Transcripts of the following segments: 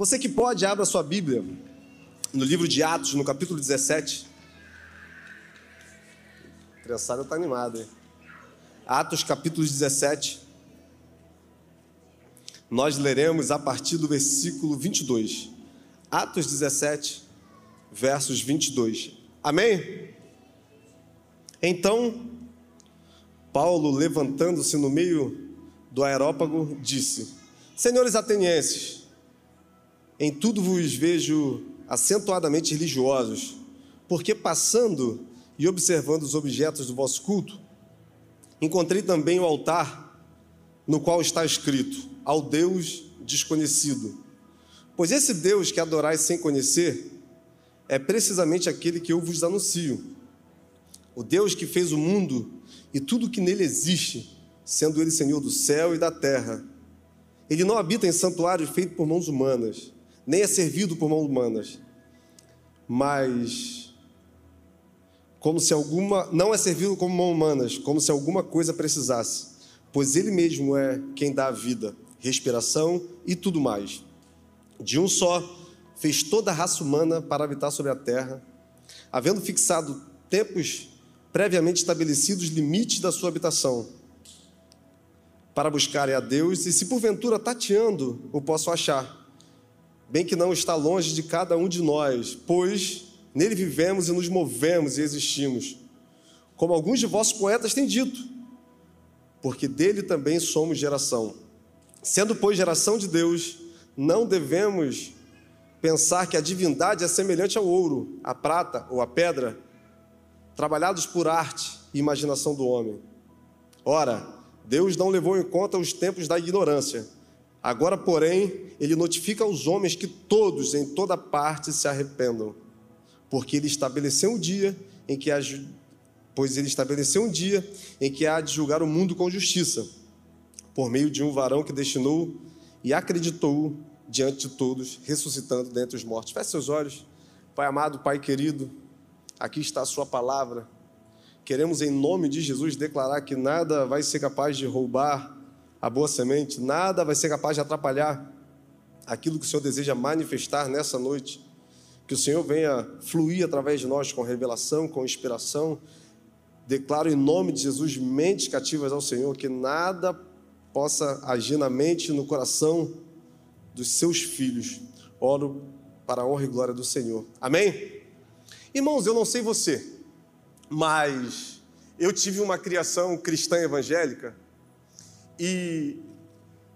Você que pode, abra sua Bíblia no livro de Atos, no capítulo 17. A criançada está animada, hein? Atos, capítulo 17. Nós leremos a partir do versículo 22. Atos 17, versos 22. Amém? Então, Paulo, levantando-se no meio do aerópago, disse: Senhores atenienses, em tudo vos vejo acentuadamente religiosos, porque passando e observando os objetos do vosso culto, encontrei também o altar no qual está escrito: Ao Deus desconhecido. Pois esse Deus que adorais sem conhecer é precisamente aquele que eu vos anuncio. O Deus que fez o mundo e tudo que nele existe, sendo ele Senhor do céu e da terra. Ele não habita em santuários feitos por mãos humanas, nem é servido por mãos humanas, mas como se alguma não é servido como mãos humanas, como se alguma coisa precisasse, pois ele mesmo é quem dá a vida, respiração e tudo mais. De um só fez toda a raça humana para habitar sobre a terra, havendo fixado tempos previamente estabelecidos limites da sua habitação, para buscarem a Deus, e se porventura tateando o posso achar, bem que não está longe de cada um de nós, pois nele vivemos e nos movemos e existimos, como alguns de vossos poetas têm dito, porque dele também somos geração. Sendo, pois, geração de Deus, não devemos pensar que a divindade é semelhante ao ouro, à prata ou à pedra, trabalhados por arte e imaginação do homem. Ora, Deus não levou em conta os tempos da ignorância. Agora, porém, ele notifica aos homens que todos, em toda parte, se arrependam, porque ele estabeleceu um dia em que há, pois ele estabeleceu um dia em que há de julgar o mundo com justiça, por meio de um varão que destinou e acreditou diante de todos, ressuscitando dentre os mortos. Feche seus olhos, Pai amado, Pai querido. Aqui está a Sua palavra. Queremos, em nome de Jesus, declarar que nada vai ser capaz de roubar a boa semente, nada vai ser capaz de atrapalhar aquilo que o Senhor deseja manifestar nessa noite. Que o Senhor venha fluir através de nós com revelação, com inspiração. Declaro em nome de Jesus mentes cativas ao Senhor, que nada possa agir na mente e no coração dos seus filhos. Oro para a honra e glória do Senhor. Amém? Irmãos, eu não sei você, mas eu tive uma criação cristã evangélica e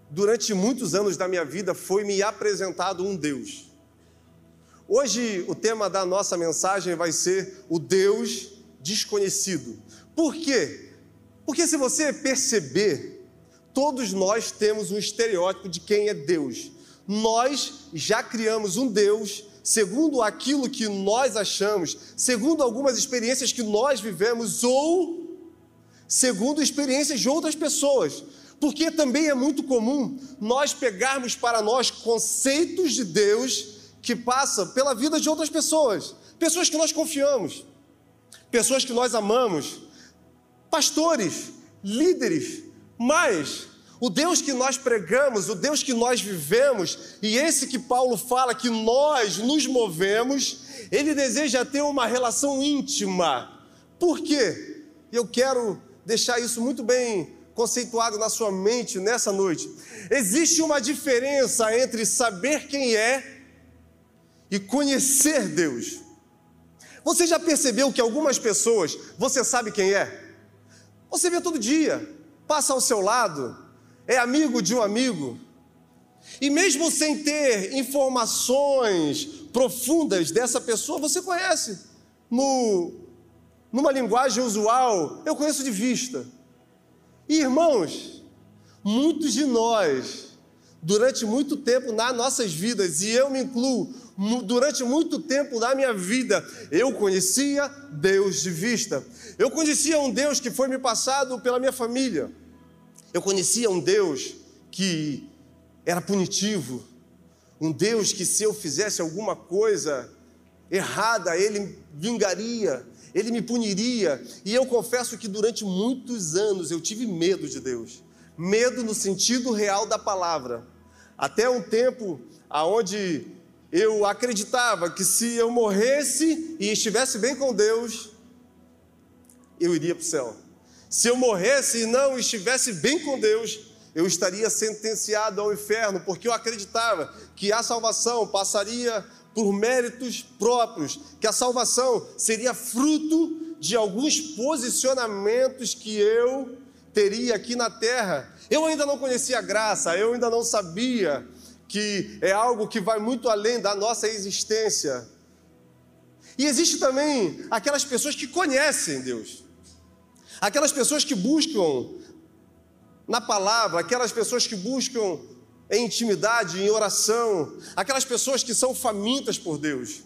durante muitos anos da minha vida foi me apresentado um Deus. Hoje o tema da nossa mensagem vai ser o Deus desconhecido. Por quê? Porque se você perceber, todos nós temos um estereótipo de quem é Deus. Nós já criamos um Deus segundo aquilo que nós achamos, segundo algumas experiências que nós vivemos ou segundo experiências de outras pessoas. Porque também é muito comum nós pegarmos para nós conceitos de Deus que passam pela vida de outras pessoas, pessoas que nós confiamos, pessoas que nós amamos, pastores, líderes, mas o Deus que nós pregamos, o Deus que nós vivemos, e esse que Paulo fala que nós nos movemos, ele deseja ter uma relação íntima. Por quê? Eu quero deixar isso muito bem conceituado na sua mente nessa noite. Existe uma diferença entre saber quem é e conhecer Deus. Você já percebeu que algumas pessoas você sabe quem é? Você vê todo dia, passa ao seu lado, é amigo de um amigo. E mesmo sem ter informações profundas dessa pessoa, você conhece. No, numa linguagem usual, eu conheço de vista. Irmãos, muitos de nós, durante muito tempo nas nossas vidas, e eu me incluo, durante muito tempo da minha vida, eu conhecia Deus de vista. Eu conhecia um Deus que foi me passado pela minha família. Eu conhecia um Deus que era punitivo, um Deus que se eu fizesse alguma coisa errada, ele vingaria, ele me puniria. E eu confesso que durante muitos anos eu tive medo de Deus. Medo no sentido real da palavra. Até um tempo aonde eu acreditava que se eu morresse e estivesse bem com Deus, eu iria para o céu. Se eu morresse e não estivesse bem com Deus, eu estaria sentenciado ao inferno, porque eu acreditava que a salvação passaria por méritos próprios, que a salvação seria fruto de alguns posicionamentos que eu teria aqui na terra. Eu ainda não conhecia a graça, eu ainda não sabia que é algo que vai muito além da nossa existência. E existe também aquelas pessoas que conhecem Deus, aquelas pessoas que buscam na palavra, aquelas pessoas que buscam em intimidade, em oração, aquelas pessoas que são famintas por Deus.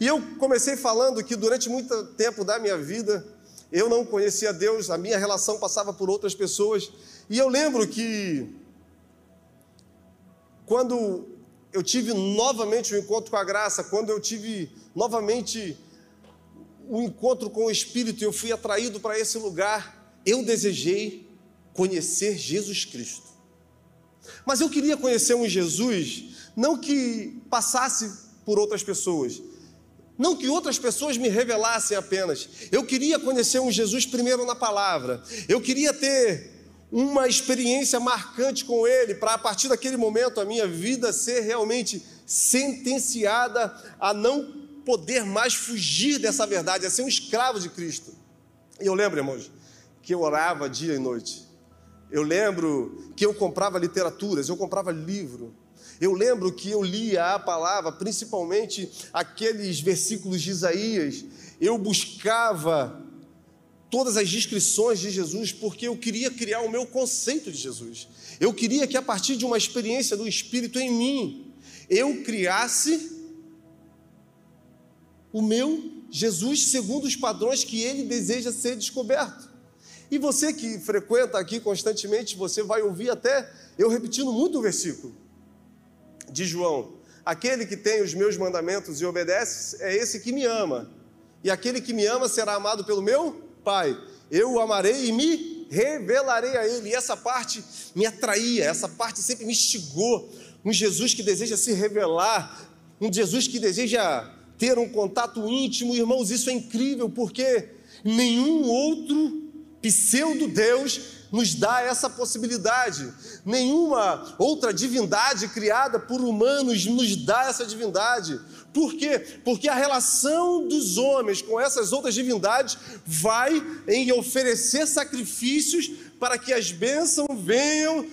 E eu comecei falando que durante muito tempo da minha vida eu não conhecia Deus, a minha relação passava por outras pessoas. E eu lembro que quando eu tive novamente o um encontro com a graça, quando eu tive novamente o um encontro com o Espírito eu fui atraído para esse lugar, eu desejei conhecer Jesus Cristo. Mas eu queria conhecer um Jesus, não que passasse por outras pessoas, não que outras pessoas me revelassem apenas. Eu queria conhecer um Jesus primeiro na palavra. Eu queria ter uma experiência marcante com Ele, para a partir daquele momento a minha vida ser realmente sentenciada a não poder mais fugir dessa verdade, a ser um escravo de Cristo. E eu lembro, irmãos, que eu orava dia e noite. Eu lembro que eu comprava literaturas, eu comprava livro. Eu lembro que eu lia a palavra, principalmente aqueles versículos de Isaías. Eu buscava todas as descrições de Jesus porque eu queria criar o meu conceito de Jesus. Eu queria que a partir de uma experiência do Espírito em mim, eu criasse o meu Jesus segundo os padrões que ele deseja ser descoberto. E você que frequenta aqui constantemente, você vai ouvir até eu repetindo muito o versículo de João. Aquele que tem os meus mandamentos e obedece é esse que me ama. E aquele que me ama será amado pelo meu Pai. Eu o amarei e me revelarei a ele. E essa parte me atraía, essa parte sempre me instigou. Um Jesus que deseja se revelar, um Jesus que deseja ter um contato íntimo. Irmãos, isso é incrível porque nenhum outro pseudo-Deus nos dá essa possibilidade. Nenhuma outra divindade criada por humanos nos dá essa divindade. Por quê? Porque a relação dos homens com essas outras divindades vai em oferecer sacrifícios para que as bênçãos venham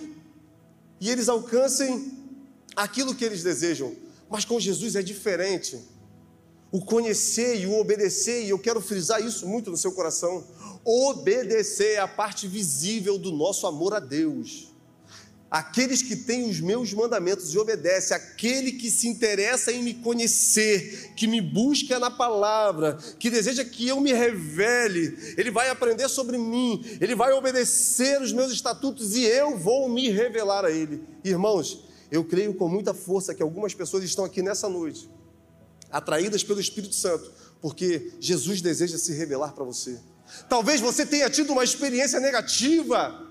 e eles alcancem aquilo que eles desejam. Mas com Jesus é diferente. O conhecer e o obedecer, e eu quero frisar isso muito no seu coração Obedecer é a parte visível do nosso amor a Deus. Aqueles que têm os meus mandamentos e obedece, aquele que se interessa em me conhecer, que me busca na palavra, que deseja que eu me revele, ele vai aprender sobre mim, ele vai obedecer os meus estatutos e eu vou me revelar a ele. Irmãos, eu creio com muita força que algumas pessoas estão aqui nessa noite, atraídas pelo Espírito Santo, porque Jesus deseja se revelar para você. Talvez você tenha tido uma experiência negativa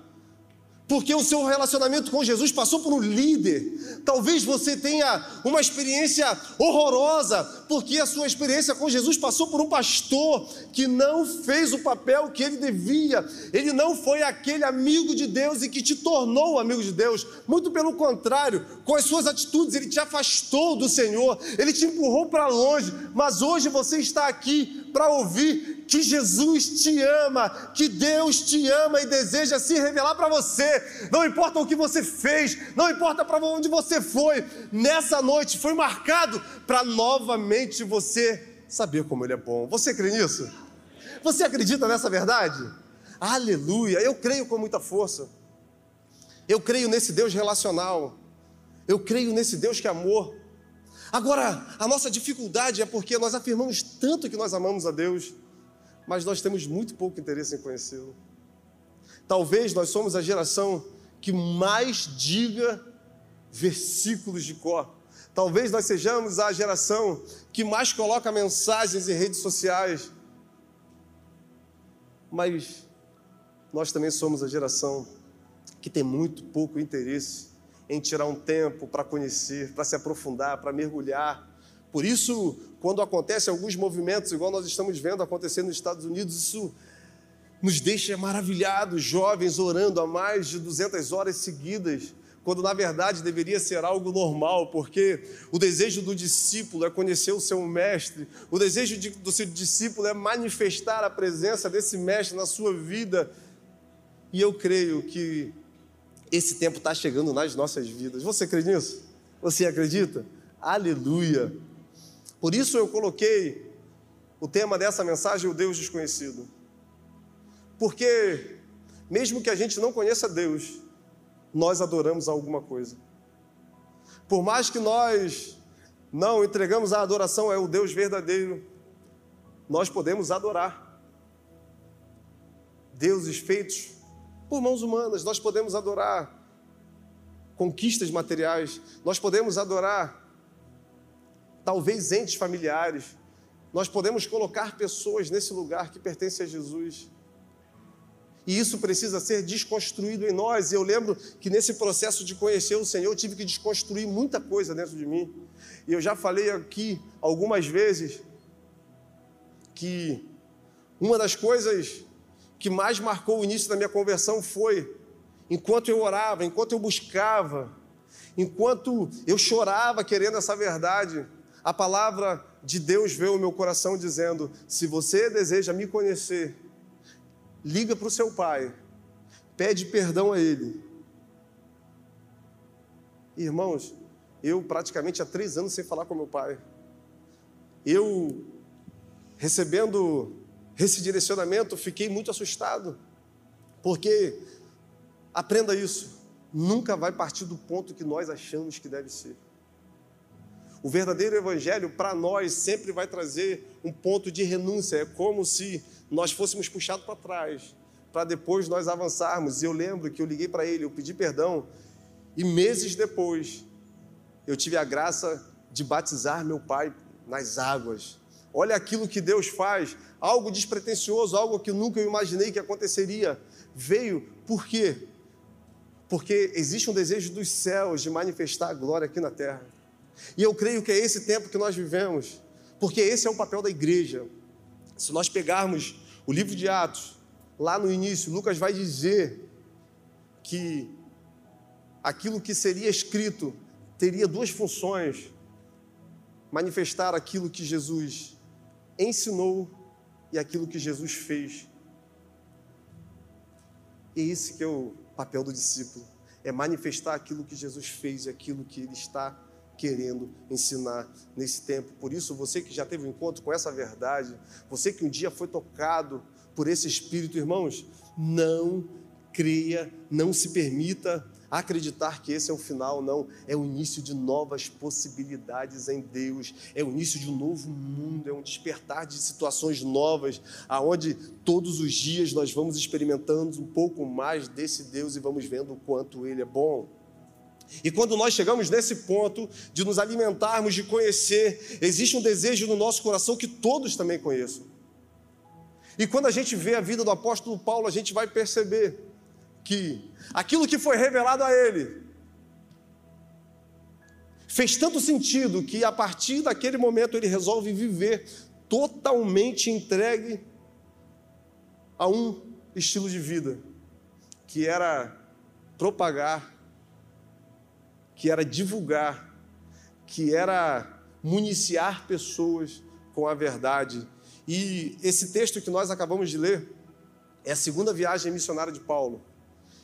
porque o seu relacionamento com Jesus passou por um líder. Talvez você tenha uma experiência horrorosa, porque a sua experiência com Jesus passou por um pastor que não fez o papel que ele devia. Ele não foi aquele amigo de Deus e que te tornou amigo de Deus. Muito pelo contrário, com as suas atitudes, ele te afastou do Senhor, ele te empurrou para longe. Mas hoje você está aqui para ouvir que Jesus te ama, que Deus te ama e deseja se revelar para você. Não importa o que você fez, não importa para onde você foi, nessa noite foi marcado para novamente você saber como Ele é bom. Você crê nisso? Você acredita nessa verdade? Aleluia! Eu creio com muita força. Eu creio nesse Deus relacional. Eu creio nesse Deus que é amor. Agora, a nossa dificuldade é porque nós afirmamos tanto que nós amamos a Deus mas nós temos muito pouco interesse em conhecê-lo. Talvez nós somos a geração que mais diga versículos de cor. Talvez nós sejamos a geração que mais coloca mensagens em redes sociais. Mas nós também somos a geração que tem muito pouco interesse em tirar um tempo para conhecer, para se aprofundar, para mergulhar. Por isso, quando acontecem alguns movimentos, igual nós estamos vendo acontecer nos Estados Unidos, isso nos deixa maravilhados, jovens orando há mais de 200 horas seguidas, quando na verdade deveria ser algo normal, porque o desejo do discípulo é conhecer o seu mestre, o desejo de, do seu discípulo é manifestar a presença desse mestre na sua vida. E eu creio que esse tempo está chegando nas nossas vidas. Você crê nisso? Você acredita? Aleluia! Por isso eu coloquei o tema dessa mensagem, o Deus desconhecido. Porque, mesmo que a gente não conheça Deus, nós adoramos alguma coisa. Por mais que nós não entregamos a adoração ao Deus verdadeiro, nós podemos adorar. Deuses feitos por mãos humanas, nós podemos adorar conquistas materiais, nós podemos adorar talvez entes familiares, nós podemos colocar pessoas nesse lugar que pertence a Jesus. E isso precisa ser desconstruído em nós. E eu lembro que nesse processo de conhecer o Senhor, eu tive que desconstruir muita coisa dentro de mim. E eu já falei aqui algumas vezes que uma das coisas que mais marcou o início da minha conversão foi enquanto eu orava, enquanto eu buscava, enquanto eu chorava querendo essa verdade, a palavra de Deus veio ao meu coração dizendo: se você deseja me conhecer, liga para o seu pai, pede perdão a ele. Irmãos, eu praticamente há três anos sem falar com meu pai. Eu, recebendo esse direcionamento, fiquei muito assustado, porque, aprenda isso, nunca vai partir do ponto que nós achamos que deve ser. O verdadeiro evangelho, para nós, sempre vai trazer um ponto de renúncia. É como se nós fôssemos puxados para trás, para depois nós avançarmos. E eu lembro que eu liguei para ele, eu pedi perdão, e meses depois, eu tive a graça de batizar meu pai nas águas. Olha aquilo que Deus faz, algo despretensioso, algo que eu nunca imaginei que aconteceria. Veio por quê? Porque existe um desejo dos céus de manifestar a glória aqui na terra. E eu creio que é esse tempo que nós vivemos, porque esse é o papel da igreja. Se nós pegarmos o livro de Atos, lá no início, Lucas vai dizer que aquilo que seria escrito teria duas funções: manifestar aquilo que Jesus ensinou e aquilo que Jesus fez. E esse que é o papel do discípulo, é manifestar aquilo que Jesus fez e aquilo que ele está querendo ensinar nesse tempo. Por isso, você que já teve um encontro com essa verdade, você que um dia foi tocado por esse Espírito, irmãos, não creia, não se permita acreditar que esse é o final, não. É o início de novas possibilidades em Deus, é o início de um novo mundo, é um despertar de situações novas, aonde todos os dias nós vamos experimentando um pouco mais desse Deus e vamos vendo o quanto Ele é bom. E quando nós chegamos nesse ponto de nos alimentarmos, de conhecer, existe um desejo no nosso coração que todos também conheçam. E quando a gente vê a vida do apóstolo Paulo, a gente vai perceber que aquilo que foi revelado a ele fez tanto sentido que a partir daquele momento ele resolve viver totalmente entregue a um estilo de vida, que era propagar que era divulgar, que era municiar pessoas com a verdade. E esse texto que nós acabamos de ler é a segunda viagem missionária de Paulo.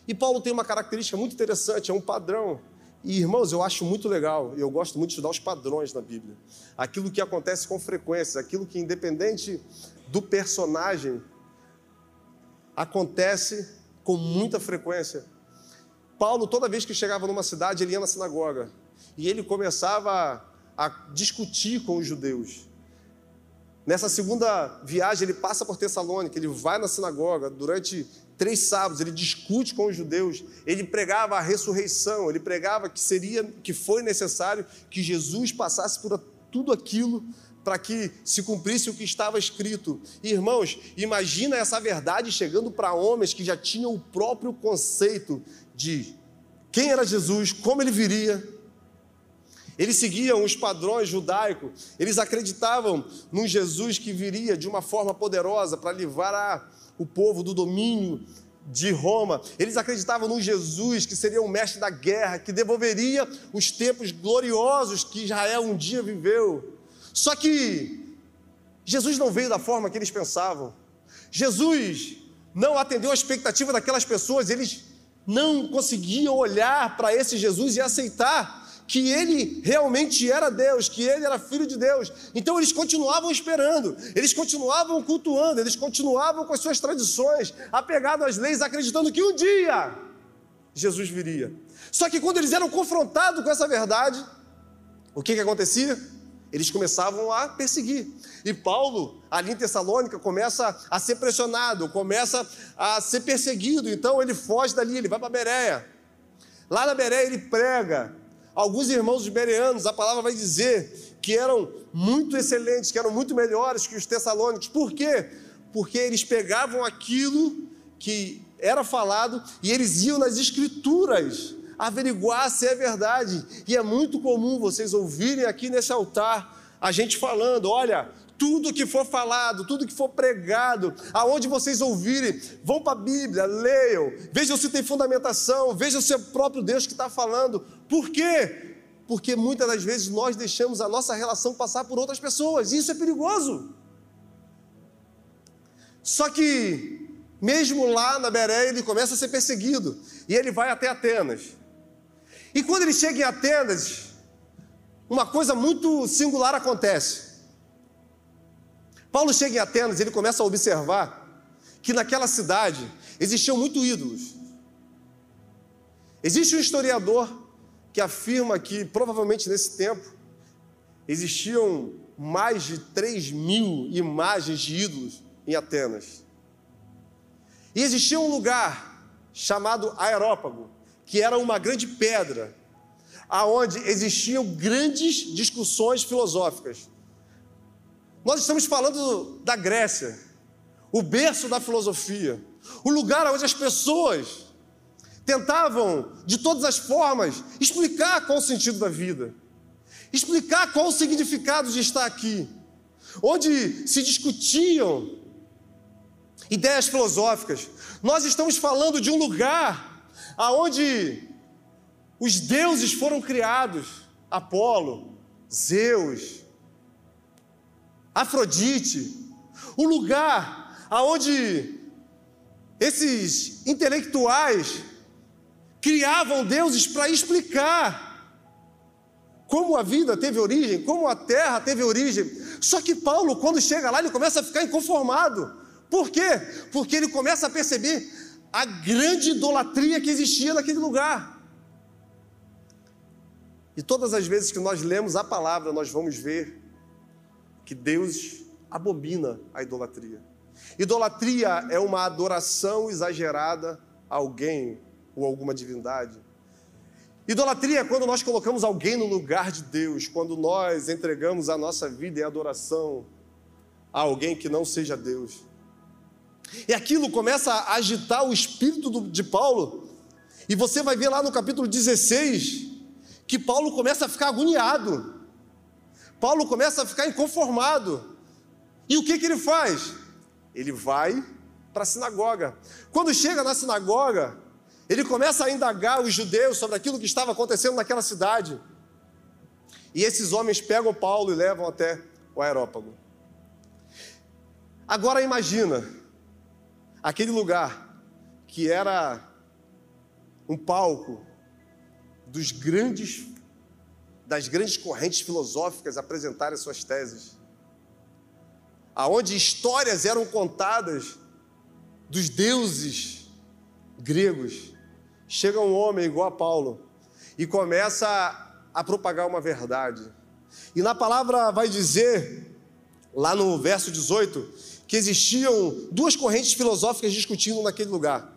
E Paulo tem uma característica muito interessante, é um padrão. E irmãos, eu acho muito legal, eu gosto muito de estudar os padrões na Bíblia. Aquilo que acontece com frequência, aquilo que, independente do personagem, acontece com muita frequência. Paulo, toda vez que chegava numa cidade, ele ia na sinagoga e ele começava a, a discutir com os judeus. Nessa segunda viagem, ele passa por Tessalônica, ele vai na sinagoga durante três sábados, ele discute com os judeus, ele pregava a ressurreição, ele pregava que seria, que foi necessário que Jesus passasse por tudo aquilo para que se cumprisse o que estava escrito. irmãos, imagina essa verdade chegando para homens que já tinham o próprio conceito de quem era Jesus, como ele viria. Eles seguiam os padrões judaicos, eles acreditavam num Jesus que viria de uma forma poderosa para livrar o povo do domínio de Roma. Eles acreditavam num Jesus que seria o mestre da guerra, que devolveria os tempos gloriosos que Israel um dia viveu. Só que Jesus não veio da forma que eles pensavam. Jesus não atendeu a expectativa daquelas pessoas, eles não conseguiam olhar para esse Jesus e aceitar que ele realmente era Deus, que ele era filho de Deus. Então eles continuavam esperando, eles continuavam cultuando, eles continuavam com as suas tradições, apegados às leis, acreditando que um dia Jesus viria. Só que quando eles eram confrontados com essa verdade, o que, que acontecia? Eles começavam a perseguir. E Paulo, ali em Tessalônica, começa a ser pressionado, começa a ser perseguido. Então ele foge dali, ele vai para Bereia. Lá na Bereia ele prega Alguns irmãos de bereanos, a palavra vai dizer que eram muito excelentes, que eram muito melhores que os tessalônicos. Por quê? Porque eles pegavam aquilo que era falado e eles iam nas escrituras averiguar se é verdade. E é muito comum vocês ouvirem aqui nesse altar a gente falando: olha, tudo que for falado, tudo que for pregado, aonde vocês ouvirem, vão para a Bíblia, leiam, vejam se tem fundamentação, vejam se é o próprio Deus que está falando. Por quê? Porque muitas das vezes nós deixamos a nossa relação passar por outras pessoas, e isso é perigoso. Só que, mesmo lá na Beré, ele começa a ser perseguido, e ele vai até Atenas. E quando ele chega em Atenas, uma coisa muito singular acontece. Paulo chega em Atenas e ele começa a observar que naquela cidade existiam muitos ídolos. Existe um historiador que afirma que provavelmente nesse tempo existiam mais de 3 mil imagens de ídolos em Atenas. E existia um lugar chamado Aerópago, que era uma grande pedra, aonde existiam grandes discussões filosóficas. Nós estamos falando da Grécia, o berço da filosofia, o lugar onde as pessoas tentavam, de todas as formas, explicar qual o sentido da vida, explicar qual o significado de estar aqui, onde se discutiam ideias filosóficas. Nós estamos falando de um lugar aonde os deuses foram criados, Apolo, Zeus, Afrodite, o lugar aonde esses intelectuais criavam deuses para explicar como a vida teve origem, como a terra teve origem. Só que Paulo, quando chega lá, ele começa a ficar inconformado. Por quê? Porque ele começa a perceber a grande idolatria que existia naquele lugar. E todas as vezes que nós lemos a palavra, nós vamos ver que Deus abomina a idolatria. Idolatria é uma adoração exagerada a alguém ou alguma divindade. Idolatria é quando nós colocamos alguém no lugar de Deus, quando nós entregamos a nossa vida em adoração a alguém que não seja Deus. E aquilo começa a agitar o espírito de Paulo, e você vai ver lá no capítulo 16 que Paulo começa a ficar agoniado. Paulo começa a ficar inconformado. E o que, que ele faz? Ele vai para a sinagoga. Quando chega na sinagoga, ele começa a indagar os judeus sobre aquilo que estava acontecendo naquela cidade. E esses homens pegam Paulo e levam até o aerópago. Agora imagina aquele lugar que era um palco dos grandes das grandes correntes filosóficas apresentarem suas teses, aonde histórias eram contadas dos deuses gregos. Chega um homem igual a Paulo e começa a, propagar uma verdade. E na palavra vai dizer, lá no verso 18, que existiam duas correntes filosóficas discutindo naquele lugar: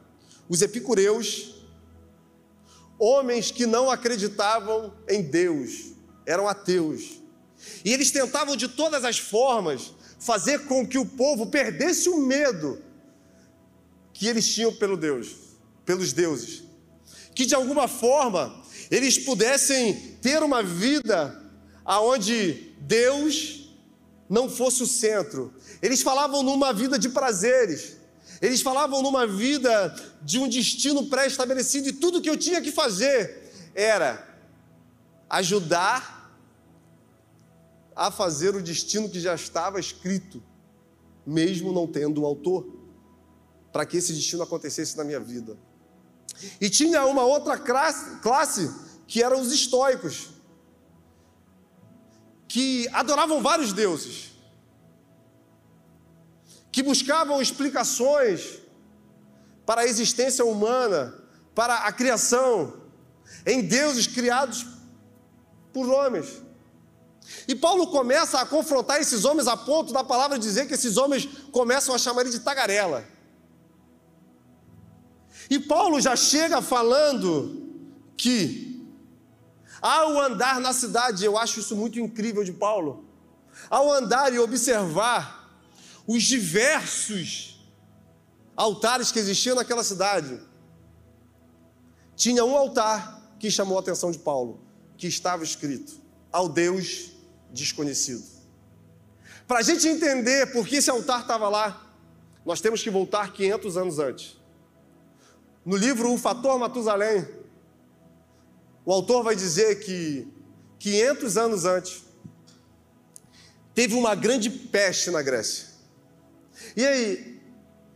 os epicureus homens que não acreditavam em Deus, eram ateus. E eles tentavam de todas as formas fazer com que o povo perdesse o medo que eles tinham pelo Deus, pelos deuses. que de alguma forma eles pudessem ter uma vida aonde Deus não fosse o centro. Eles falavam numa vida de prazeres. Eles falavam numa vida de um destino pré-estabelecido e tudo que eu tinha que fazer era ajudar a fazer o destino que já estava escrito, mesmo não tendo o autor, para que esse destino acontecesse na minha vida. E tinha uma outra classe, classe que eram os estoicos, que adoravam vários deuses, que buscavam explicações para a existência humana, para a criação, em deuses criados por homens. E Paulo começa a confrontar esses homens a ponto da palavra dizer que esses homens começam a chamar ele de tagarela. E Paulo já chega falando que, ao andar na cidade, eu acho isso muito incrível de Paulo, ao andar e observar os diversos altares que existiam naquela cidade, tinha um altar que chamou a atenção de Paulo, que estava escrito: ao Deus desconhecido. Para a gente entender por que esse altar estava lá, nós temos que voltar 500 anos antes. No livro O Fator Matusalém, o autor vai dizer que 500 anos antes, teve uma grande peste na Grécia. E aí,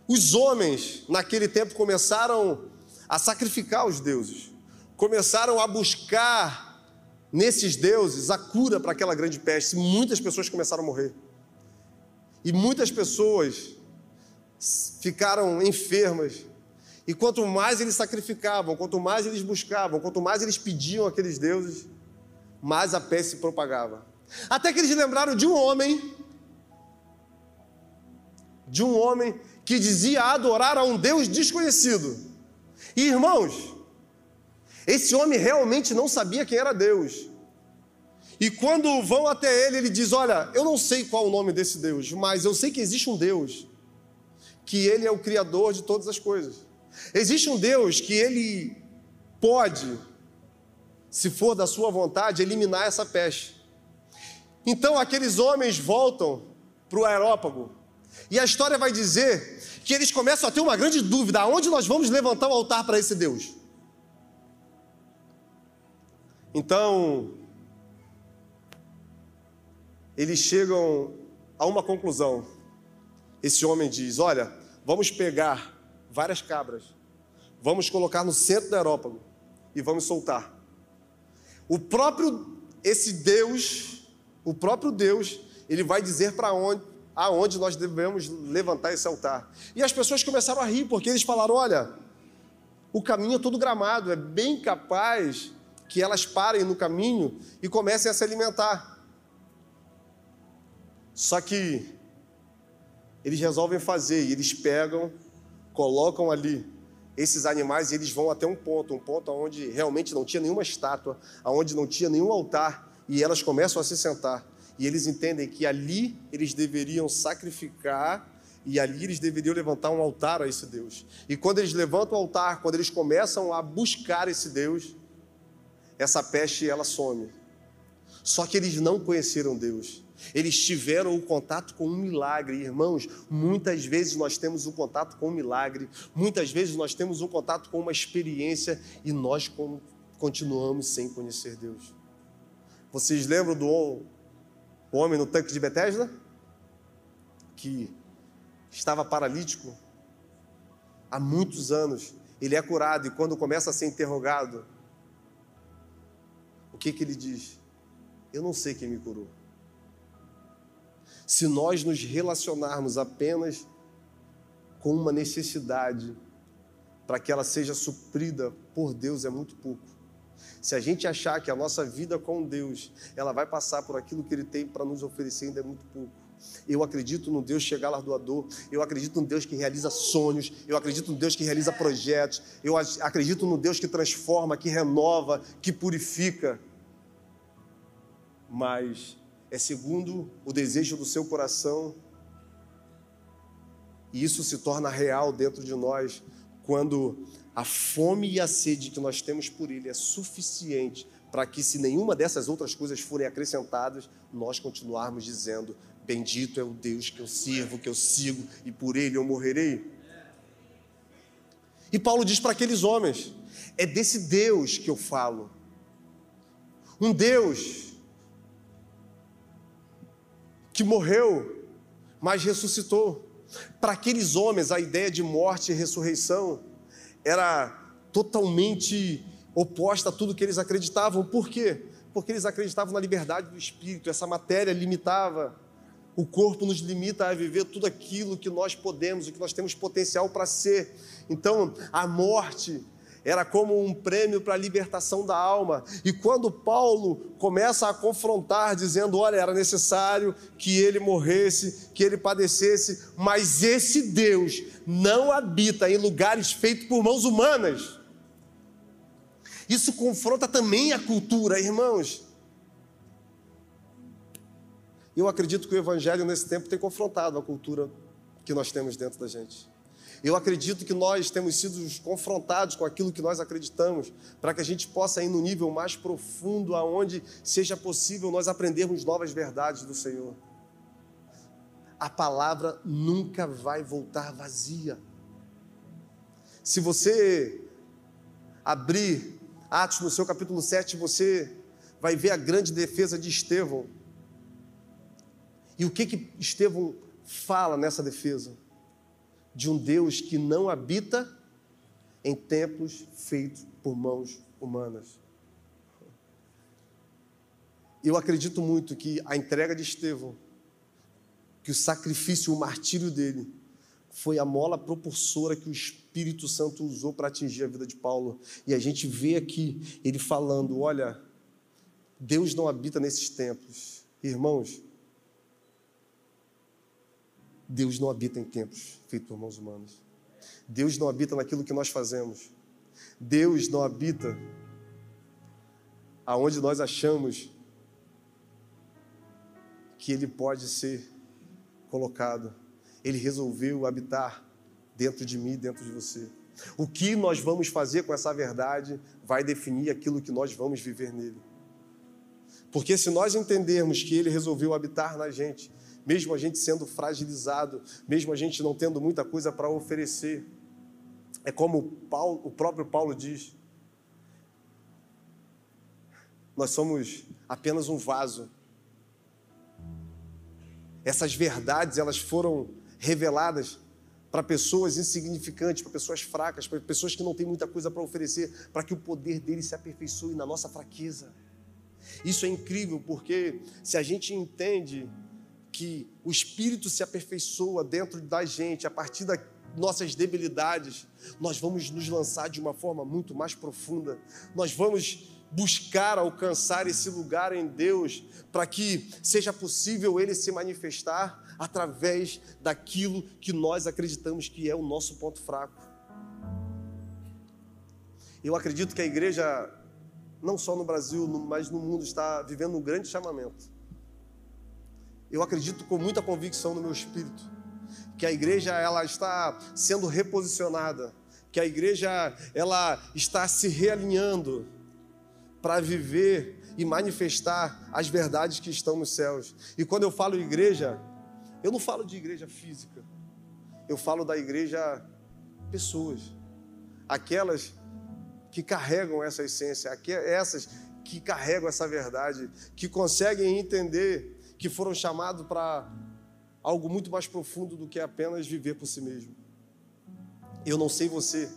os homens naquele tempo começaram a sacrificar os deuses, começaram a buscar nesses deuses a cura para aquela grande peste. Muitas pessoas começaram a morrer. E muitas pessoas ficaram enfermas e quanto mais eles sacrificavam, quanto mais eles buscavam, quanto mais eles pediam aqueles deuses, mais a peste se propagava. Até que eles lembraram de um homem, de um homem que dizia adorar a um Deus desconhecido. E irmãos, esse homem realmente não sabia quem era Deus. E quando vão até ele, ele diz: Olha, eu não sei qual o nome desse Deus, mas eu sei que existe um Deus, que ele é o Criador de todas as coisas. Existe um Deus que ele pode, se for da sua vontade, eliminar essa peste. Então aqueles homens voltam para o aerópago. E a história vai dizer que eles começam a ter uma grande dúvida: aonde nós vamos levantar o altar para esse Deus? Então, eles chegam a uma conclusão. Esse homem diz: Olha, vamos pegar várias cabras. Vamos colocar no centro do aerópago e vamos soltar. O próprio esse Deus, o próprio Deus, ele vai dizer para onde, aonde nós devemos levantar esse altar. E as pessoas começaram a rir porque eles falaram: "Olha, o caminho é todo gramado, é bem capaz que elas parem no caminho e comecem a se alimentar". Só que eles resolvem fazer e eles pegam colocam ali esses animais e eles vão até um ponto, um ponto onde realmente não tinha nenhuma estátua, onde não tinha nenhum altar, e elas começam a se sentar. E eles entendem que ali eles deveriam sacrificar e ali eles deveriam levantar um altar a esse Deus. E quando eles levantam o altar, quando eles começam a buscar esse Deus, essa peste ela some. Só que eles não conheceram Deus. Eles tiveram o contato com um milagre. Irmãos, muitas vezes nós temos o um contato com um milagre, muitas vezes nós temos um contato com uma experiência e nós continuamos sem conhecer Deus. Vocês lembram do homem no tanque de Betesda? Que estava paralítico há muitos anos. Ele é curado e quando começa a ser interrogado, o que, que ele diz? Eu não sei quem me curou se nós nos relacionarmos apenas com uma necessidade para que ela seja suprida por Deus é muito pouco. Se a gente achar que a nossa vida com Deus, ela vai passar por aquilo que Ele tem para nos oferecer, ainda é muito pouco. Eu acredito no Deus que é galardoador, eu acredito no Deus que realiza sonhos, eu acredito no Deus que realiza projetos, eu acredito no Deus que transforma, que renova, que purifica. Mas é segundo o desejo do seu coração. E isso se torna real dentro de nós quando a fome e a sede que nós temos por Ele é suficiente para que, se nenhuma dessas outras coisas forem acrescentadas, nós continuarmos dizendo: Bendito é o Deus que eu sirvo, que eu sigo, e por Ele eu morrerei. E Paulo diz para aqueles homens: É desse Deus que eu falo. Um Deus que morreu, mas ressuscitou. Para aqueles homens, a ideia de morte e ressurreição era totalmente oposta a tudo que eles acreditavam. Por quê? Porque eles acreditavam na liberdade do espírito, essa matéria limitava. O corpo nos limita a viver tudo aquilo que nós podemos, o que nós temos potencial para ser. Então, a morte era como um prêmio para a libertação da alma. E quando Paulo começa a confrontar, dizendo: olha, era necessário que ele morresse, que ele padecesse, mas esse Deus não habita em lugares feitos por mãos humanas. Isso confronta também a cultura, irmãos. Eu acredito que o Evangelho nesse tempo tem confrontado a cultura que nós temos dentro da gente. Eu acredito que nós temos sido confrontados com aquilo que nós acreditamos, para que a gente possa ir no nível mais profundo, aonde seja possível nós aprendermos novas verdades do Senhor. A palavra nunca vai voltar vazia. Se você abrir Atos no seu capítulo 7, você vai ver a grande defesa de Estevão. E o que que Estevão fala nessa defesa? De um Deus que não habita em templos feitos por mãos humanas. Eu acredito muito que a entrega de Estevão, que o sacrifício, o martírio dele, foi a mola propulsora que o Espírito Santo usou para atingir a vida de Paulo. E a gente vê aqui ele falando: olha, Deus não habita nesses templos. Irmãos, Deus não habita em templos feitos por mãos humanas. Deus não habita naquilo que nós fazemos. Deus não habita aonde nós achamos que Ele pode ser colocado. Ele resolveu habitar dentro de mim, dentro de você. O que nós vamos fazer com essa verdade vai definir aquilo que nós vamos viver nele. Porque se nós entendermos que Ele resolveu habitar na gente, mesmo a gente sendo fragilizado, mesmo a gente não tendo muita coisa para oferecer. É como Paulo, o próprio Paulo diz: nós somos apenas um vaso. Essas verdades elas foram reveladas para pessoas insignificantes, para pessoas fracas, para pessoas que não têm muita coisa para oferecer, para que o poder dele se aperfeiçoe na nossa fraqueza. Isso é incrível porque se a gente entende que o Espírito se aperfeiçoa dentro da gente, a partir das nossas debilidades, nós vamos nos lançar de uma forma muito mais profunda. Nós vamos buscar alcançar esse lugar em Deus, para que seja possível Ele se manifestar através daquilo que nós acreditamos que é o nosso ponto fraco. Eu acredito que a igreja, não só no Brasil, mas no mundo, está vivendo um grande chamamento eu acredito com muita convicção no meu espírito que a igreja ela está sendo reposicionada, que a igreja ela está se realinhando para viver e manifestar as verdades que estão nos céus. E quando eu falo igreja, eu não falo de igreja física. Eu falo da igreja pessoas, aquelas que carregam essa essência, essas que carregam essa verdade, que conseguem entender que foram chamados para algo muito mais profundo do que apenas viver por si mesmo. Eu não sei você,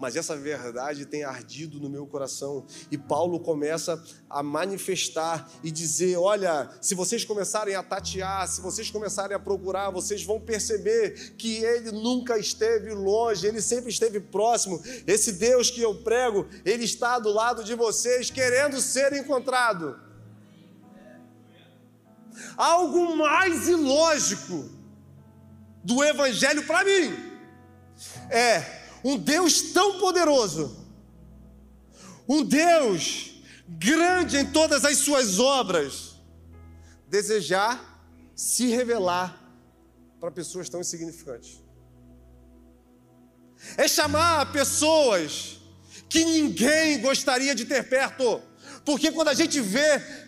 mas essa verdade tem ardido no meu coração. E Paulo começa a manifestar e dizer: olha, se vocês começarem a tatear, se vocês começarem a procurar, vocês vão perceber que ele nunca esteve longe, ele sempre esteve próximo. Esse Deus que eu prego, ele está do lado de vocês, querendo ser encontrado algo mais ilógico do Evangelho para mim. É um Deus tão poderoso, um Deus grande em todas as suas obras, desejar se revelar para pessoas tão insignificantes. é chamar pessoas que ninguém gostaria de ter perto, porque quando a gente vê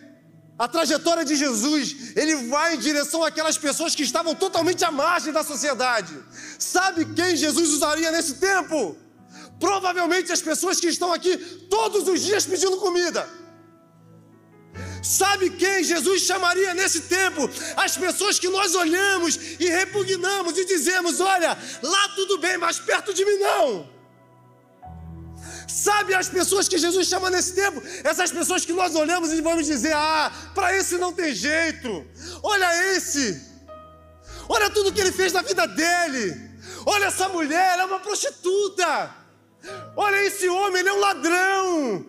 a trajetória de Jesus, ele vai em direção àquelas pessoas que estavam totalmente à margem da sociedade. Sabe quem Jesus usaria nesse tempo? Provavelmente as pessoas que estão aqui todos os dias pedindo comida. Sabe quem Jesus chamaria nesse tempo? As pessoas que nós olhamos e repugnamos e dizemos: olha, lá tudo bem, mas perto de mim não. Sabe as pessoas que Jesus chama nesse tempo? Essas pessoas que nós olhamos e vamos dizer: ah, para esse não tem jeito. Olha esse. Olha tudo que ele fez na vida dele. Olha essa mulher, ela é uma prostituta. Olha esse homem, ele é um ladrão.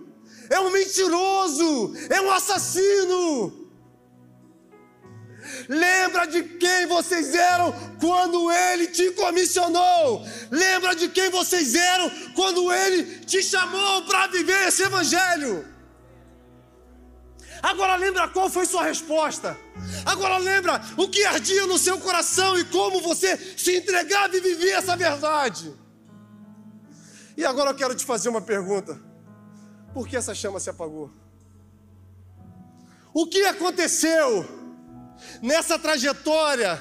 É um mentiroso. É um assassino. Lembra de quem vocês eram quando ele te comissionou. Lembra de quem vocês eram quando ele te chamou para viver esse evangelho. Agora lembra qual foi sua resposta. Agora lembra o que ardia no seu coração e como você se entregava e vivia essa verdade. E agora eu quero te fazer uma pergunta: por que essa chama se apagou? O que aconteceu? Nessa trajetória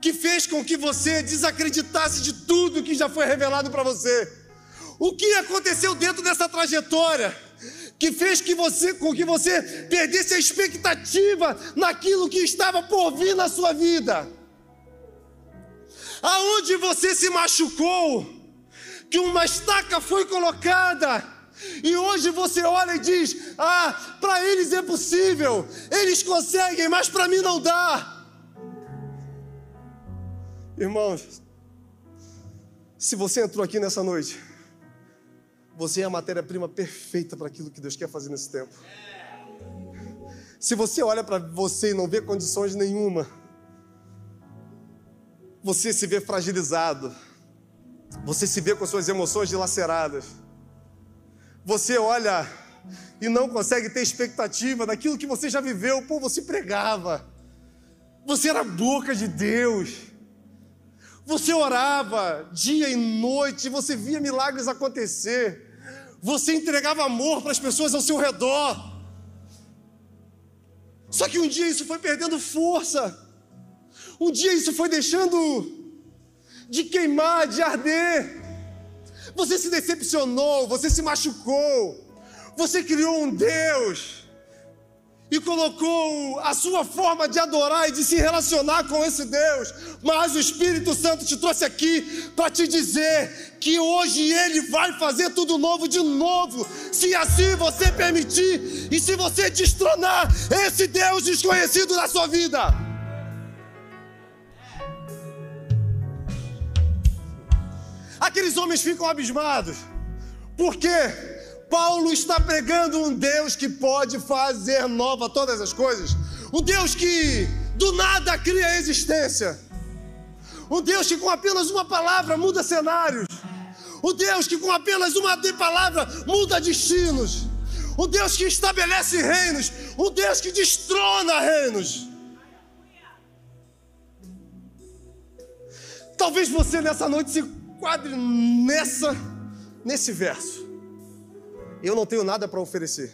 que fez com que você desacreditasse de tudo que já foi revelado para você? O que aconteceu dentro dessa trajetória que fez que você, com que você perdesse a expectativa naquilo que estava por vir na sua vida? Aonde você se machucou? Que uma estaca foi colocada e hoje você olha e diz: Ah, para eles é possível, eles conseguem, mas para mim não dá. Irmãos, se você entrou aqui nessa noite, você é a matéria-prima perfeita para aquilo que Deus quer fazer nesse tempo. Se você olha para você e não vê condições nenhuma, você se vê fragilizado, você se vê com suas emoções dilaceradas você olha e não consegue ter expectativa daquilo que você já viveu, pô, você pregava, você era boca de Deus, você orava dia e noite, você via milagres acontecer, você entregava amor para as pessoas ao seu redor. Só que um dia isso foi perdendo força, um dia isso foi deixando de queimar, de arder. Você se decepcionou, você se machucou, você criou um Deus e colocou a sua forma de adorar e de se relacionar com esse Deus, mas o Espírito Santo te trouxe aqui para te dizer que hoje Ele vai fazer tudo novo de novo, se assim você permitir e se você destronar esse Deus desconhecido na sua vida. Aqueles homens ficam abismados, porque Paulo está pregando um Deus que pode fazer nova todas as coisas, um Deus que do nada cria a existência, um Deus que com apenas uma palavra muda cenários, um Deus que com apenas uma palavra muda destinos, um Deus que estabelece reinos, um Deus que destrona reinos. Talvez você nessa noite se enquadre nessa, nesse verso. Eu não tenho nada para oferecer.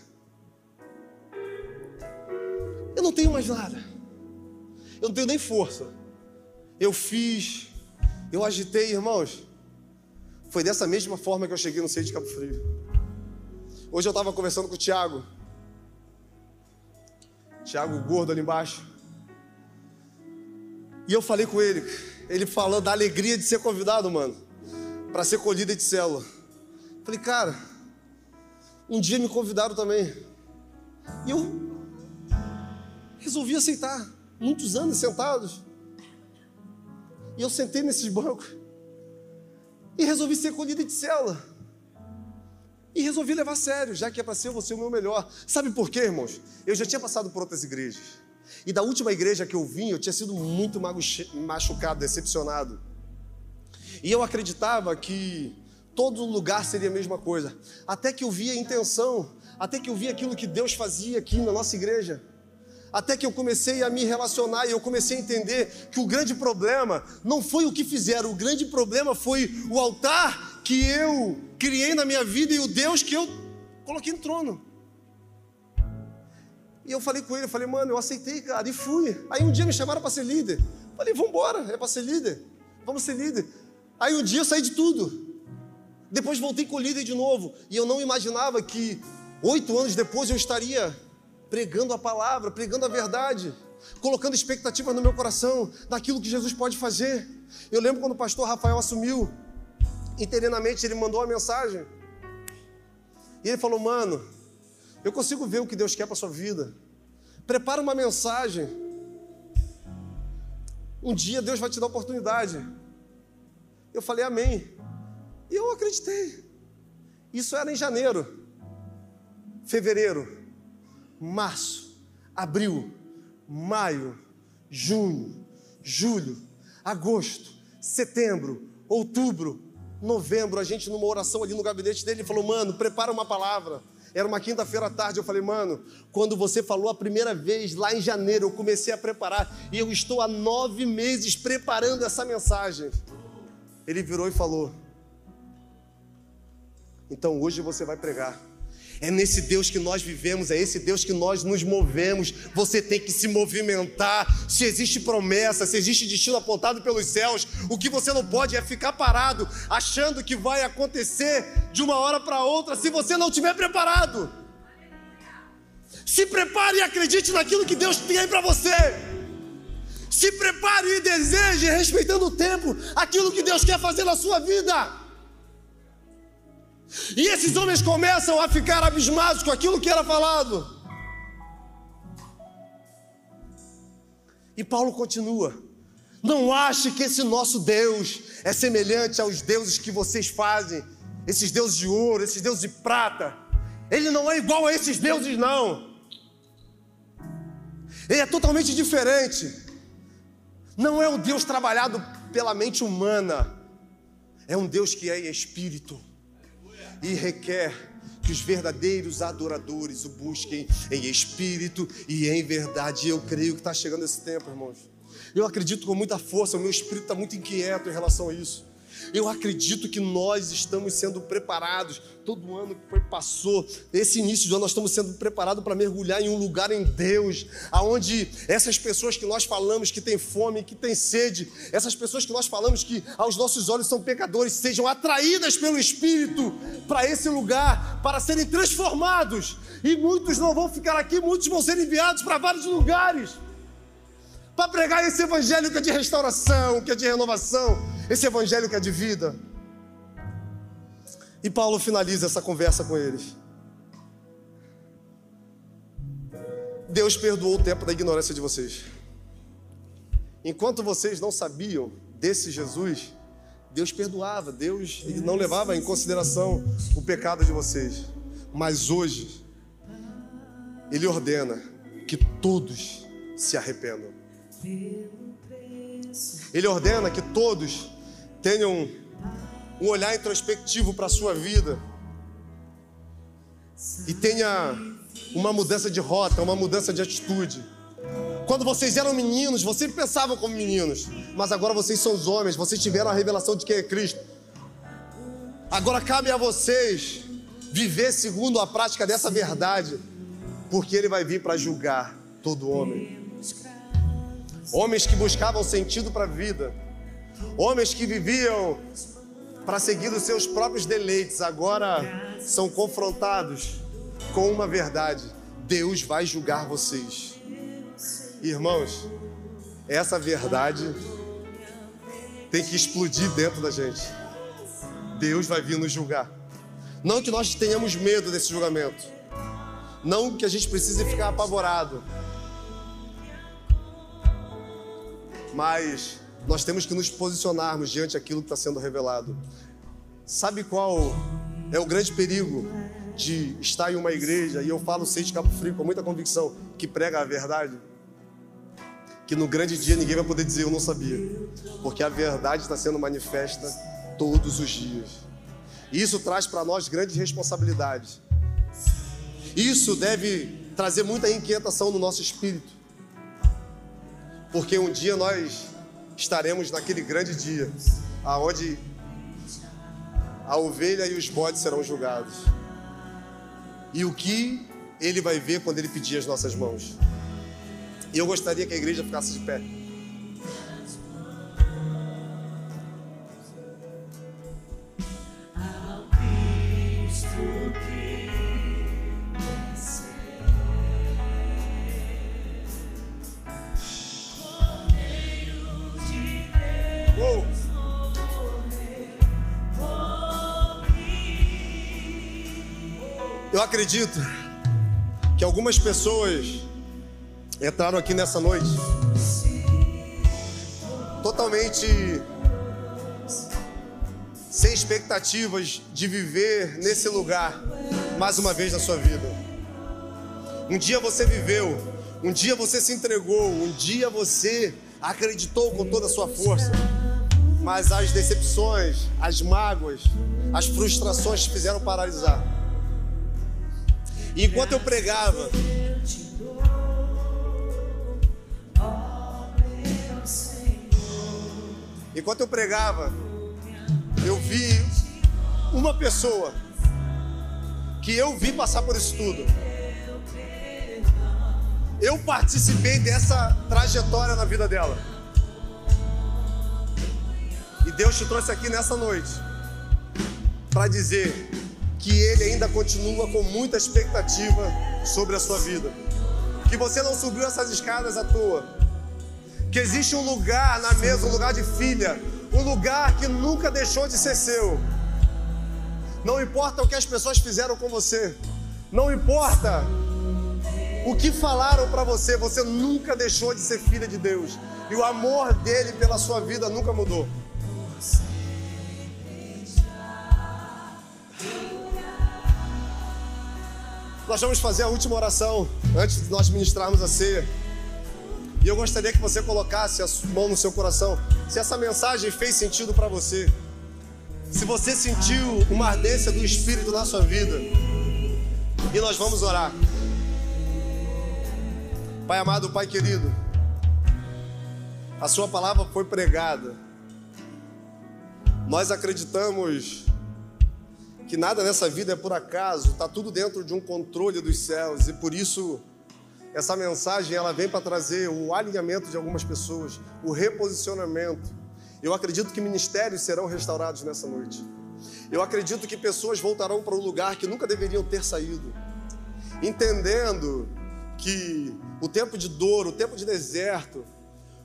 Eu não tenho mais nada. Eu não tenho nem força. Eu fiz, eu agitei, irmãos. Foi dessa mesma forma que eu cheguei no centro de Cabo Frio. Hoje eu estava conversando com o Tiago. Tiago gordo ali embaixo. E eu falei com ele. Ele falou da alegria de ser convidado, mano para ser colhida de célula. Falei, cara, um dia me convidaram também. E eu resolvi aceitar. Muitos anos sentados. E eu sentei nesses bancos. E resolvi ser colhida de célula. E resolvi levar a sério, já que é para ser você o meu melhor. Sabe por quê, irmãos? Eu já tinha passado por outras igrejas. E da última igreja que eu vim, eu tinha sido muito machucado, decepcionado. E eu acreditava que todo lugar seria a mesma coisa. Até que eu vi a intenção, até que eu vi aquilo que Deus fazia aqui na nossa igreja. Até que eu comecei a me relacionar e eu comecei a entender que o grande problema não foi o que fizeram, o grande problema foi o altar que eu criei na minha vida e o Deus que eu coloquei no trono. E eu falei com ele, eu falei, mano, eu aceitei, cara, e fui. Aí um dia me chamaram para ser líder. Falei, vamos embora, é para ser líder. Vamos ser líder. Aí um dia eu saí de tudo. Depois voltei com o líder de novo. E eu não imaginava que oito anos depois eu estaria pregando a palavra, pregando a verdade, colocando expectativa no meu coração, naquilo que Jesus pode fazer. Eu lembro quando o pastor Rafael assumiu, interinamente ele mandou uma mensagem. E ele falou: Mano, eu consigo ver o que Deus quer para a sua vida. Prepara uma mensagem. Um dia Deus vai te dar oportunidade. Eu falei amém. E eu acreditei. Isso era em janeiro, fevereiro, março, abril, maio, junho, julho, agosto, setembro, outubro, novembro. A gente, numa oração ali no gabinete dele, falou: Mano, prepara uma palavra. Era uma quinta-feira à tarde. Eu falei, mano, quando você falou a primeira vez, lá em janeiro, eu comecei a preparar. E eu estou há nove meses preparando essa mensagem. Ele virou e falou: Então hoje você vai pregar. É nesse Deus que nós vivemos, é esse Deus que nós nos movemos. Você tem que se movimentar. Se existe promessa, se existe destino apontado pelos céus, o que você não pode é ficar parado, achando que vai acontecer de uma hora para outra, se você não estiver preparado. Se prepare e acredite naquilo que Deus tem para você. Se prepare e deseje, respeitando o tempo, aquilo que Deus quer fazer na sua vida. E esses homens começam a ficar abismados com aquilo que era falado. E Paulo continua: Não ache que esse nosso Deus é semelhante aos deuses que vocês fazem, esses deuses de ouro, esses deuses de prata. Ele não é igual a esses deuses, não. Ele é totalmente diferente. Não é um Deus trabalhado pela mente humana, é um Deus que é espírito e requer que os verdadeiros adoradores o busquem em espírito e em verdade. Eu creio que está chegando esse tempo, irmãos. Eu acredito com muita força, o meu espírito está muito inquieto em relação a isso. Eu acredito que nós estamos sendo preparados. Todo ano que passou, esse início de ano, nós estamos sendo preparados para mergulhar em um lugar em Deus, aonde essas pessoas que nós falamos que têm fome, que têm sede, essas pessoas que nós falamos que aos nossos olhos são pecadores, sejam atraídas pelo Espírito para esse lugar, para serem transformados. E muitos não vão ficar aqui, muitos vão ser enviados para vários lugares para pregar esse evangelho que é de restauração, que é de renovação, esse evangelho que é de vida. E Paulo finaliza essa conversa com eles. Deus perdoou o tempo da ignorância de vocês. Enquanto vocês não sabiam desse Jesus, Deus perdoava, Deus não levava em consideração o pecado de vocês. Mas hoje, Ele ordena que todos se arrependam. Ele ordena que todos tenham um olhar introspectivo para a sua vida e tenha uma mudança de rota, uma mudança de atitude. Quando vocês eram meninos, vocês pensavam como meninos, mas agora vocês são os homens, vocês tiveram a revelação de quem é Cristo. Agora cabe a vocês viver segundo a prática dessa verdade, porque Ele vai vir para julgar todo homem homens que buscavam sentido para a vida, homens que viviam para seguir os seus próprios deleites, agora são confrontados com uma verdade: Deus vai julgar vocês. Irmãos, essa verdade tem que explodir dentro da gente. Deus vai vir nos julgar. Não que nós tenhamos medo desse julgamento. Não que a gente precise ficar apavorado. mas nós temos que nos posicionarmos diante daquilo que está sendo revelado. Sabe qual é o grande perigo de estar em uma igreja, e eu falo seis de Cabo Frio com muita convicção, que prega a verdade? Que no grande dia ninguém vai poder dizer eu não sabia, porque a verdade está sendo manifesta todos os dias. Isso traz para nós grandes responsabilidades. Isso deve trazer muita inquietação no nosso espírito Porque um dia nós estaremos naquele grande dia, aonde a ovelha e os bodes serão julgados. E o que ele vai ver quando ele pedir as nossas mãos? E eu gostaria que a igreja ficasse de pé. Eu acredito que algumas pessoas entraram aqui nessa noite totalmente sem expectativas de viver nesse lugar mais uma vez na sua vida. Um dia você viveu, um dia você se entregou, um dia você acreditou com toda a sua força, mas as decepções, as mágoas, as frustrações te fizeram paralisar. E enquanto eu pregava, enquanto eu pregava, eu vi uma pessoa que eu vi passar por isso tudo. Eu participei dessa trajetória na vida dela. E Deus te trouxe aqui nessa noite para dizer que Ele ainda continua com muita expectativa sobre a sua vida. Que você não subiu essas escadas à toa. Que existe um lugar na mesa, um lugar de filha, um lugar que nunca deixou de ser seu. Não importa o que as pessoas fizeram com você, não importa o que falaram para você, você nunca deixou de ser filha de Deus. E o amor dele pela sua vida nunca mudou. Nós vamos fazer a última oração antes de nós ministrarmos a ceia. E eu gostaria que você colocasse a mão no seu coração. Se essa mensagem fez sentido para você, se você sentiu uma ardência do Espírito na sua vida, e nós vamos orar. Pai amado, Pai querido, a Sua palavra foi pregada. Nós acreditamos que nada nessa vida é por acaso, está tudo dentro de um controle dos céus e por isso essa mensagem ela vem para trazer o alinhamento de algumas pessoas, o reposicionamento. Eu acredito que ministérios serão restaurados nessa noite. Eu acredito que pessoas voltarão para um lugar que nunca deveriam ter saído, entendendo que o tempo de dor, o tempo de deserto,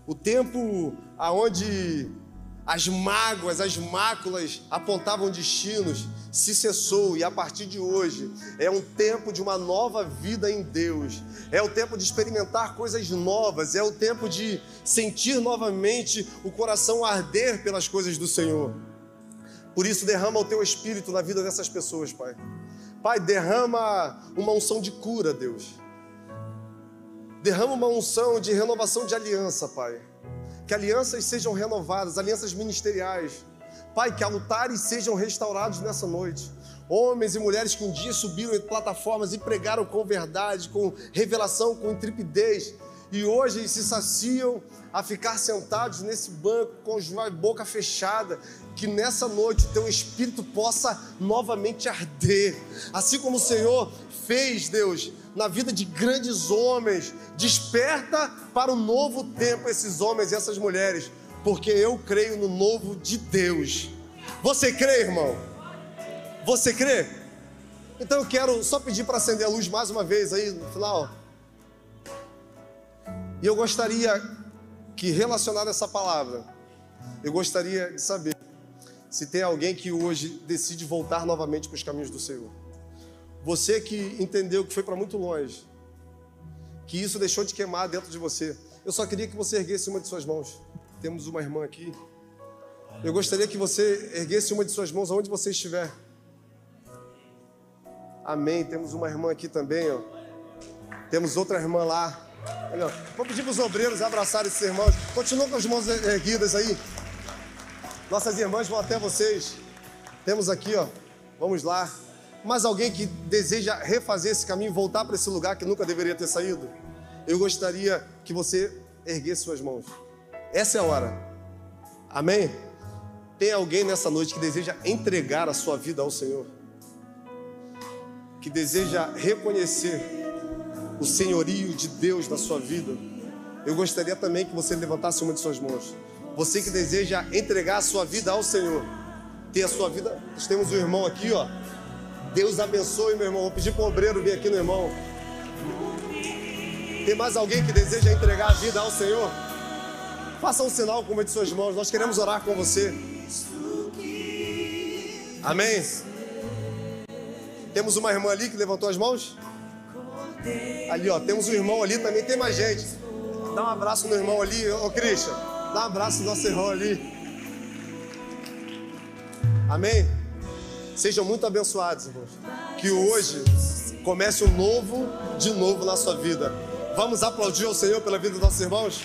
o tempo aonde as mágoas, as máculas apontavam destinos, se cessou e a partir de hoje é um tempo de uma nova vida em Deus. É o tempo de experimentar coisas novas, é o tempo de sentir novamente o coração arder pelas coisas do Senhor. Por isso derrama o teu espírito na vida dessas pessoas, Pai. Pai, derrama uma unção de cura, Deus. Derrama uma unção de renovação de aliança, Pai que alianças sejam renovadas, alianças ministeriais. Pai, que altares sejam restaurados nessa noite. Homens e mulheres que um dia subiram em plataformas e pregaram com verdade, com revelação, com intrepidez, e hoje se saciam a ficar sentados nesse banco com a boca fechada, que nessa noite o teu espírito possa novamente arder, assim como o Senhor fez, Deus, na vida de grandes homens. Desperta para o novo tempo esses homens e essas mulheres, porque eu creio no novo de Deus. Você crê, irmão? Você crê? Então eu quero só pedir para acender a luz mais uma vez aí no final. E eu gostaria que, relacionado a essa palavra, eu gostaria de saber se tem alguém que hoje decide voltar novamente para os caminhos do Senhor. Você que entendeu que foi para muito longe, que isso deixou de queimar dentro de você. Eu só queria que você erguesse uma de suas mãos. Temos uma irmã aqui. Eu gostaria que você erguesse uma de suas mãos aonde você estiver. Amém. Temos uma irmã aqui também, ó. Temos outra irmã lá. Olha, vou pedir para os obreiros abraçarem esses irmãos. Continuam com as mãos erguidas aí. Nossas irmãs vão até vocês. Temos aqui, ó. Vamos lá. Mas alguém que deseja refazer esse caminho, voltar para esse lugar que nunca deveria ter saído? Eu gostaria que você erguer suas mãos. Essa é a hora. Amém? Tem alguém nessa noite que deseja entregar a sua vida ao Senhor? Que deseja reconhecer o senhorio de Deus na sua vida? Eu gostaria também que você levantasse uma de suas mãos. Você que deseja entregar a sua vida ao Senhor, ter a sua vida. Nós temos um irmão aqui, ó. Deus abençoe, meu irmão. Vou pedir para o obreiro vir aqui no irmão. Tem mais alguém que deseja entregar a vida ao Senhor? Faça um sinal com uma de suas mãos. Nós queremos orar com você. Amém? Temos uma irmã ali que levantou as mãos? Ali, ó. Temos um irmão ali também. Tem mais gente. Dá um abraço no irmão ali, ô Christian. Dá um abraço no nosso irmão ali. Amém? Sejam muito abençoados, irmãos. Que hoje comece um novo de novo na sua vida. Vamos aplaudir ao Senhor pela vida dos nossos irmãos?